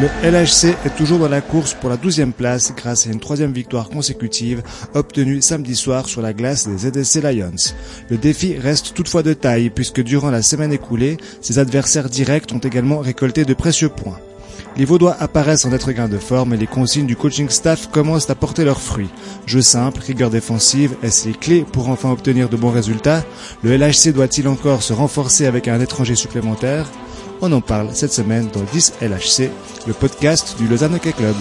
Le LHC est toujours dans la course pour la 12e place grâce à une troisième victoire consécutive obtenue samedi soir sur la glace des ZSC Lions. Le défi reste toutefois de taille puisque durant la semaine écoulée, ses adversaires directs ont également récolté de précieux points. Les Vaudois apparaissent en être gain de forme et les consignes du coaching staff commencent à porter leurs fruits. Jeu simple, rigueur défensive, est-ce les clés pour enfin obtenir de bons résultats? Le LHC doit-il encore se renforcer avec un étranger supplémentaire? On en parle cette semaine dans 10 LHC, le podcast du Lausanne Hockey Club.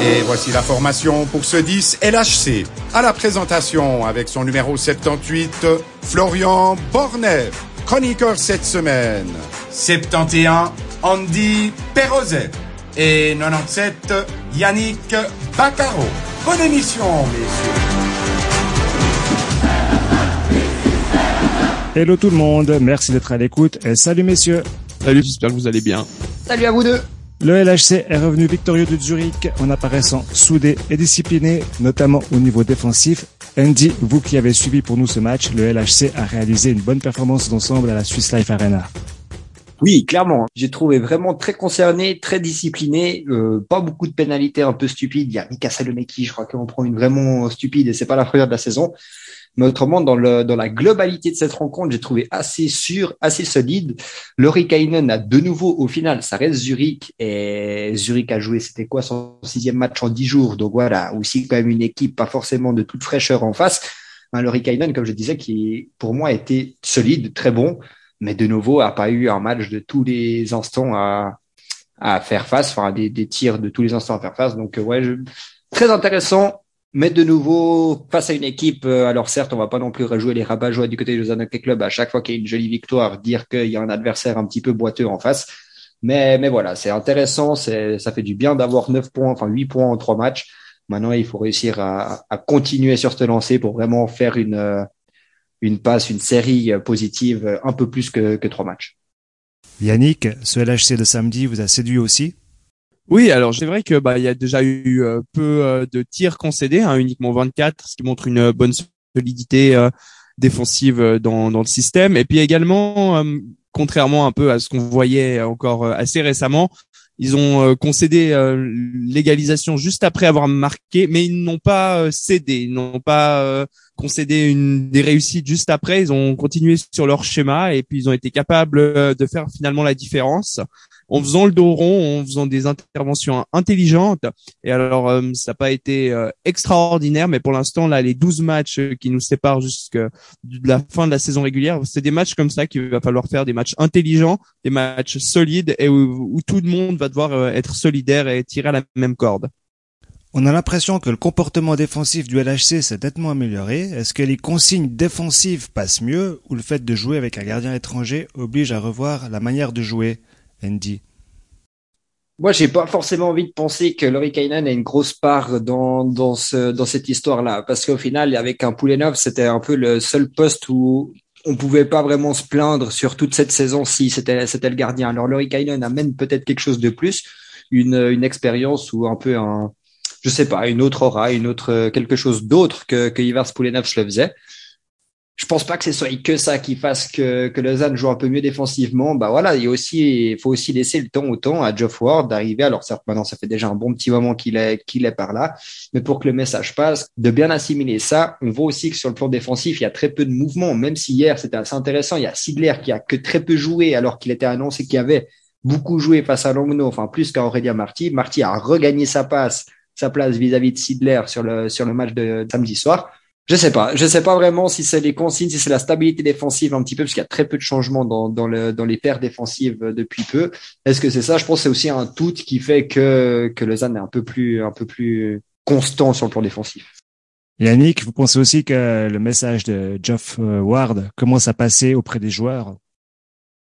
Et voici la formation pour ce 10 LHC. À la présentation avec son numéro 78, Florian Bornet, chroniqueur cette semaine. 71, Andy Perrozet. Et 97, Yannick Baccaro. Bonne émission, messieurs. Hello tout le monde, merci d'être à l'écoute et salut messieurs. Salut, j'espère que vous allez bien. Salut à vous deux. Le LHC est revenu victorieux de Zurich en apparaissant soudé et discipliné, notamment au niveau défensif. Andy, vous qui avez suivi pour nous ce match, le LHC a réalisé une bonne performance d'ensemble à la Swiss Life Arena. Oui, clairement. J'ai trouvé vraiment très concerné, très discipliné. Euh, pas beaucoup de pénalités un peu stupides. Il y a Mika Salomeki, je crois qu'on prend une vraiment stupide et c'est pas la première de la saison. Mais autrement, dans, le, dans la globalité de cette rencontre, j'ai trouvé assez sûr, assez solide. Kainen a de nouveau, au final, ça reste Zurich. Et Zurich a joué, c'était quoi, son sixième match en dix jours. Donc voilà, aussi quand même une équipe pas forcément de toute fraîcheur en face. Un Laurie Kainen, comme je disais, qui pour moi était solide, très bon. Mais de nouveau, a pas eu un match de tous les instants à, à faire face, enfin des, des tirs de tous les instants à faire face. Donc ouais, je... très intéressant mais de nouveau, face à une équipe, euh, alors certes, on va pas non plus rejouer les rabat joie du côté Lausanne Hockey Club à chaque fois qu'il y a une jolie victoire, dire qu'il y a un adversaire un petit peu boiteux en face. Mais, mais voilà, c'est intéressant, c'est, ça fait du bien d'avoir 9 points, enfin 8 points en 3 matchs. Maintenant, il faut réussir à, à continuer sur ce lancer pour vraiment faire une, euh, une passe, une série positive un peu plus que, que 3 matchs. Yannick, ce LHC de samedi vous a séduit aussi? Oui, alors c'est vrai que bah il y a déjà eu euh, peu euh, de tirs concédés, hein, uniquement 24, ce qui montre une bonne solidité euh, défensive dans, dans le système. Et puis également, contrairement un peu à ce qu'on voyait encore assez récemment, ils ont concédé l'égalisation juste après avoir marqué, mais ils n'ont pas cédé, ils n'ont pas concédé une des réussites juste après. Ils ont continué sur leur schéma et puis ils ont été capables de faire finalement la différence en faisant le dos rond, en faisant des interventions intelligentes. Et alors, euh, ça n'a pas été euh, extraordinaire, mais pour l'instant, là, les 12 matchs qui nous séparent jusqu'à la fin de la saison régulière, c'est des matchs comme ça qu'il va falloir faire, des matchs intelligents, des matchs solides et où, tout le monde va devoir euh, être solidaire et tirer à la même corde. On a l'impression que le comportement défensif du LHC s'est nettement amélioré. Est-ce que les consignes défensives passent mieux ou le fait de jouer avec un gardien étranger oblige à revoir la manière de jouer Andy? Moi, j'ai pas forcément envie de penser que Laurie Kainen a une grosse part dans, dans, ce, dans cette histoire-là. Parce qu'au final, avec un Poulenov, c'était un peu le seul poste où on pouvait pas vraiment se plaindre sur toute cette saison si c'était, c'était le gardien. Alors, Laurie Kainen amène peut-être quelque chose de plus, une, une expérience ou un peu un, je sais pas, une autre aura, une autre, quelque chose d'autre que, que Ivars Poulenov le faisait je pense pas que ce soit que ça qui fasse que, que Lausanne joue un peu mieux défensivement. Bah voilà, il aussi, il faut aussi laisser le temps au temps à Geoff Ward d'arriver. Alors certes, maintenant, ça fait déjà un bon petit moment qu'il est, qu'il est par là. Mais pour que le message passe, de bien assimiler ça, on voit aussi que sur le plan défensif, il y a très peu de mouvements. Même si hier, c'était assez intéressant. Il y a Sidler qui a que très peu joué alors qu'il était annoncé qu'il avait beaucoup joué face à Longno, enfin plus qu'à Aurélien Marty. Marty a regagné sa passe, sa place vis-à-vis de Sidler sur le, sur le match de samedi soir. Je sais pas. Je sais pas vraiment si c'est les consignes, si c'est la stabilité défensive un petit peu, parce qu'il y a très peu de changements dans, dans, le, dans les paires défensives depuis peu. Est-ce que c'est ça? Je pense que c'est aussi un tout qui fait que, que Lausanne est un peu plus, un peu plus constant sur le plan défensif. Yannick, vous pensez aussi que le message de Geoff Ward commence à passer auprès des joueurs?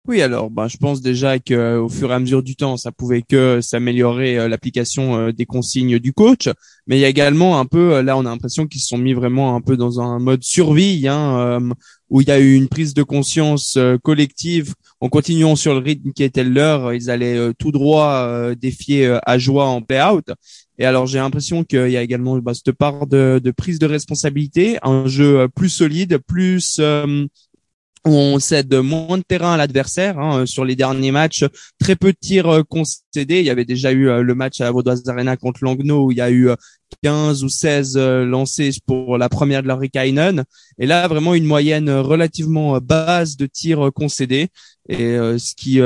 Oui, alors bah, je pense déjà que au fur et à mesure du temps, ça pouvait que s'améliorer euh, l'application euh, des consignes du coach, mais il y a également un peu, euh, là on a l'impression qu'ils se sont mis vraiment un peu dans un mode survie, hein, où il y a eu une prise de conscience collective en continuant sur le rythme qui était le leur, ils allaient tout droit défier à joie en play-out. Et alors j'ai l'impression qu'il y a également bah, cette part de, de, prise de responsabilité, un jeu plus solide, plus on cède moins de terrain à l'adversaire hein, sur les derniers matchs. Très peu de tirs euh, concédés. Il y avait déjà eu euh, le match à la Vaudoise Arena contre Langnau où il y a eu 15 ou 16 lancés pour la première de Lorikainen. Et là, vraiment une moyenne relativement basse de tirs concédés. Et ce qui,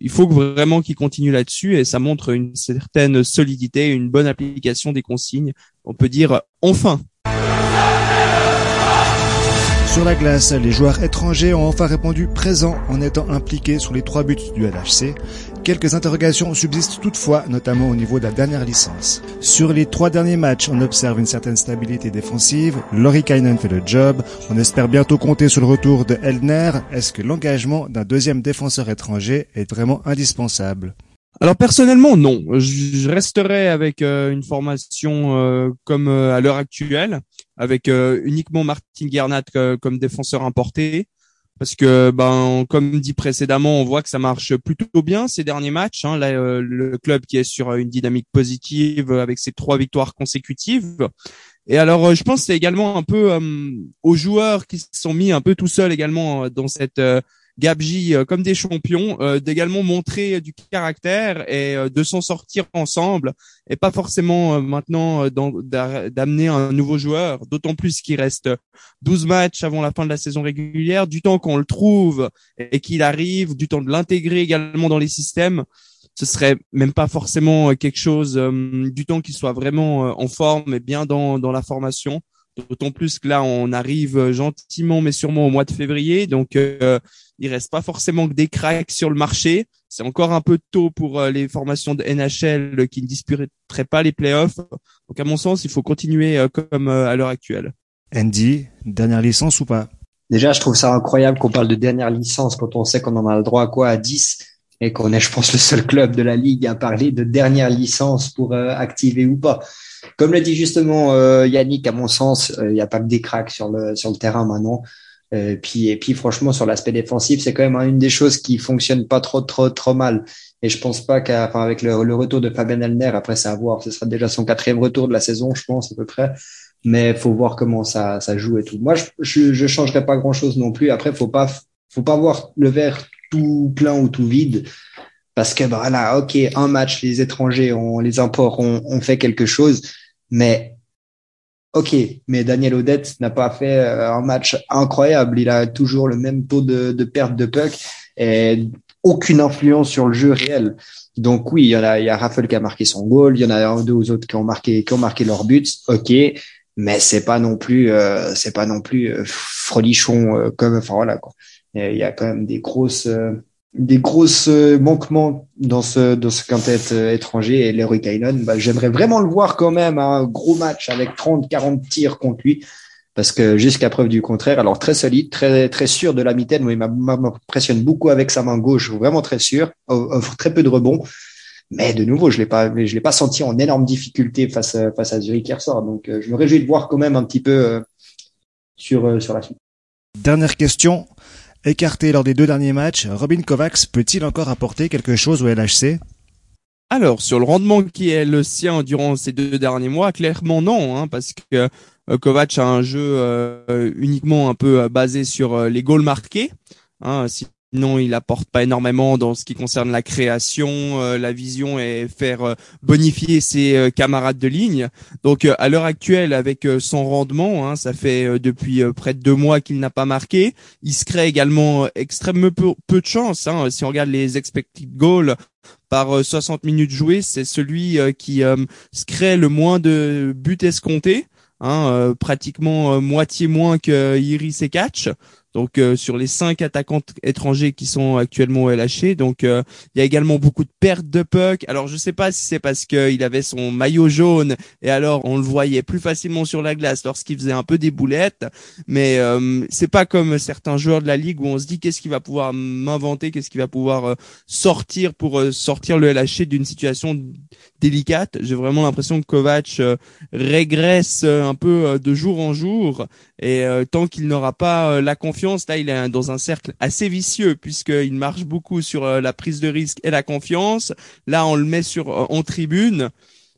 il faut vraiment qu'il continue là-dessus. Et ça montre une certaine solidité, une bonne application des consignes. On peut dire enfin. Sur la glace, les joueurs étrangers ont enfin répondu présents en étant impliqués sur les trois buts du LHC. Quelques interrogations subsistent toutefois, notamment au niveau de la dernière licence. Sur les trois derniers matchs, on observe une certaine stabilité défensive. Laurie Kainen fait le job. On espère bientôt compter sur le retour de Eldner. Est-ce que l'engagement d'un deuxième défenseur étranger est vraiment indispensable? Alors personnellement non, je resterai avec euh, une formation euh, comme euh, à l'heure actuelle, avec uniquement Martin Guernat comme défenseur importé, parce que ben comme dit précédemment, on voit que ça marche plutôt bien ces derniers matchs. Hein. Là, le club qui est sur une dynamique positive avec ses trois victoires consécutives. Et alors, je pense c'est également un peu aux joueurs qui se sont mis un peu tout seuls également dans cette Gabji euh, comme des champions, euh, d'également montrer du caractère et euh, de s'en sortir ensemble et pas forcément maintenant d'amener un nouveau joueur, d'autant plus qu'il reste 12 matchs avant la fin de la saison régulière, du temps qu'on le trouve et qu'il arrive, du temps de l'intégrer également dans les systèmes ce serait même pas forcément quelque chose du temps qu'il soit vraiment en forme et bien dans, dans la formation. D'autant plus que là, on arrive gentiment mais sûrement au mois de février, donc euh, il reste pas forcément que des cracks sur le marché. C'est encore un peu tôt pour euh, les formations de NHL qui ne disputeraient pas les playoffs. Donc à mon sens, il faut continuer euh, comme euh, à l'heure actuelle. Andy, dernière licence ou pas? Déjà, je trouve ça incroyable qu'on parle de dernière licence quand on sait qu'on en a le droit à quoi à 10 et qu'on est, je pense, le seul club de la ligue à parler de dernière licence pour activer ou pas. Comme le dit justement Yannick, à mon sens, il n'y a pas que des cracks sur le sur le terrain maintenant. Euh, puis et puis franchement sur l'aspect défensif, c'est quand même une des choses qui fonctionne pas trop trop trop mal. Et je pense pas qu'avec le, retour de Fabien Elner, après ça à voir, ce sera déjà son quatrième retour de la saison, je pense à peu près. Mais faut voir comment ça ça joue et tout. Moi, je je, je changerais pas grand chose non plus. Après, faut pas faut pas voir le verre tout plein ou tout vide. Parce que bah, voilà, ok, un match, les étrangers, on les imports, on, on fait quelque chose, mais Ok, mais Daniel Odette n'a pas fait euh, un match incroyable. Il a toujours le même taux de, de perte de puck et aucune influence sur le jeu réel. Donc oui, il y en a, il y a Raffel qui a marqué son goal, il y en a deux autres qui ont marqué, qui ont marqué leur buts. Ok, mais c'est pas non plus, euh, c'est pas non plus euh, frolichon comme, enfin voilà quoi. Il y a quand même des grosses des grosses euh, manquements dans ce dans ce quintet euh, étranger et Leroy Kainen, bah, j'aimerais vraiment le voir quand même un gros match avec 30 40 tirs contre lui parce que jusqu'à preuve du contraire, alors très solide, très très sûr de la mitaine, il m'impressionne beaucoup avec sa main gauche, vraiment très sûr, offre très peu de rebonds. Mais de nouveau, je l'ai pas, je l'ai pas senti en énorme difficulté face face à Zurich hier. Donc, euh, je me réjouis de voir quand même un petit peu sur sur la suite. Dernière question. Écarté lors des deux derniers matchs, Robin Kovacs peut-il encore apporter quelque chose au LHC alors, sur le rendement qui est le sien durant ces deux derniers mois, clairement non, hein, parce que euh, Kovacs a un jeu euh, uniquement un peu euh, basé sur les goals marqués. Hein, non, il apporte pas énormément dans ce qui concerne la création, euh, la vision et faire euh, bonifier ses euh, camarades de ligne. Donc à l'heure actuelle, avec son rendement, hein, ça fait depuis près de deux mois qu'il n'a pas marqué. Il se crée également extrêmement peu, de chance. Hein. Si on regarde les expected goals par 60 minutes jouées, c'est celui qui se crée le moins de buts escomptés. Hein, pratiquement moitié moins que Iris et Catch. Donc euh, sur les cinq attaquants étrangers qui sont actuellement au LHC, donc euh, il y a également beaucoup de pertes de puck. Alors je sais pas si c'est parce qu'il avait son maillot jaune et alors on le voyait plus facilement sur la glace lorsqu'il faisait un peu des boulettes, mais euh, c'est pas comme certains joueurs de la ligue où on se dit qu'est-ce qu'il va pouvoir m'inventer, qu'est-ce qu'il va pouvoir sortir pour sortir le LHC d'une situation délicate. J'ai vraiment l'impression que Kovac régresse un peu de jour en jour et tant qu'il n'aura pas la confiance là, il est dans un cercle assez vicieux puisqu'il marche beaucoup sur euh, la prise de risque et la confiance. Là, on le met sur euh, en tribune,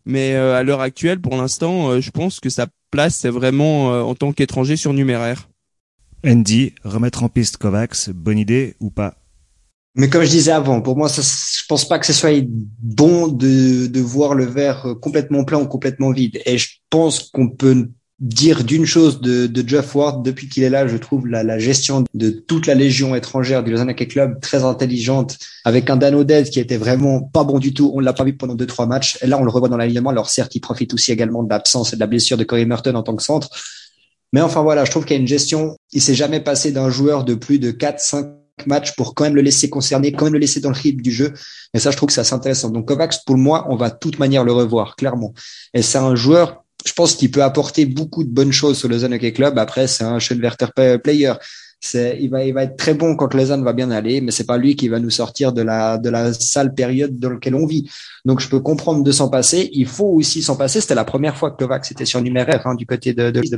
mais euh, à l'heure actuelle, pour l'instant, je pense que sa place c'est vraiment en tant qu'étranger surnuméraire. Andy, remettre en piste Kovacs, bonne idée ou pas? Mais comme je disais avant, pour moi, ça, je pense pas que ce soit bon de, de voir le verre complètement plein ou complètement vide. Et je pense qu'on peut dire d'une chose de, de Jeff Ward depuis qu'il est là, je trouve la, la, gestion de toute la légion étrangère du Lausanne Hockey Club très intelligente, avec un Dan Oded qui était vraiment pas bon du tout. On l'a pas vu pendant deux trois matchs. Et là, on le revoit dans l'alignement. Alors certes, il profite aussi également de l'absence et de la blessure de Corey Merton en tant que centre. Mais enfin voilà, je trouve qu'il y a une gestion. Il s'est jamais passé d'un joueur de plus de 4, 5 matchs pour quand même le laisser concerner, quand même le laisser dans le rythme du jeu. Et ça, je trouve que c'est intéressant. Donc Kovacs, pour moi, on va de toute manière le revoir, clairement. Et c'est un joueur, je pense qu'il peut apporter beaucoup de bonnes choses sur le Lausanne Hockey Club. Après, c'est un Schoenwerter player. Il va, il va être très bon quand Lausanne va bien aller, mais c'est pas lui qui va nous sortir de la, de la sale période dans laquelle on vit. Donc, je peux comprendre de s'en passer. Il faut aussi s'en passer. C'était la première fois que Kovacs était sur numéraire, hein, du côté de, de, de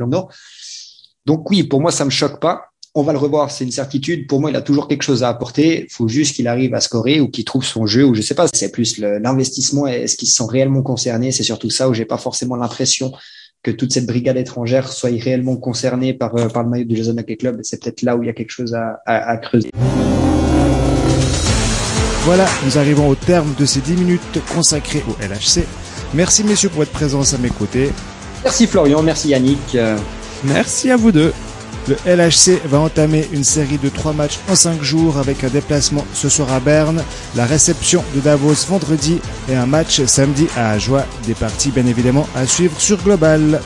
Donc oui, pour moi, ça me choque pas on va le revoir, c'est une certitude. Pour moi, il a toujours quelque chose à apporter. Il faut juste qu'il arrive à scorer ou qu'il trouve son jeu, ou je sais pas. C'est plus l'investissement. Est-ce qu'il se sent réellement concerné C'est surtout ça où j'ai pas forcément l'impression que toute cette brigade étrangère soit réellement concernée par, euh, par le maillot du Jason Hockey Club. C'est peut-être là où il y a quelque chose à, à, creuser. Voilà, nous arrivons au terme de ces 10 minutes consacrées au LHC. Merci messieurs pour votre présence à mes côtés. Merci Florian, merci Yannick. Merci à vous deux. Le LHC va entamer une série de trois matchs en cinq jours avec un déplacement ce soir à Berne, la réception de Davos vendredi et un match samedi à Ajoie. Des parties bien évidemment à suivre sur Global.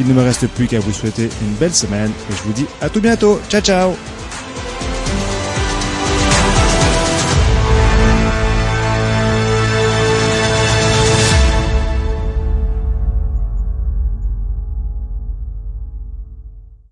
Il ne me reste plus qu'à vous souhaiter une belle semaine et je vous dis à tout bientôt. Ciao ciao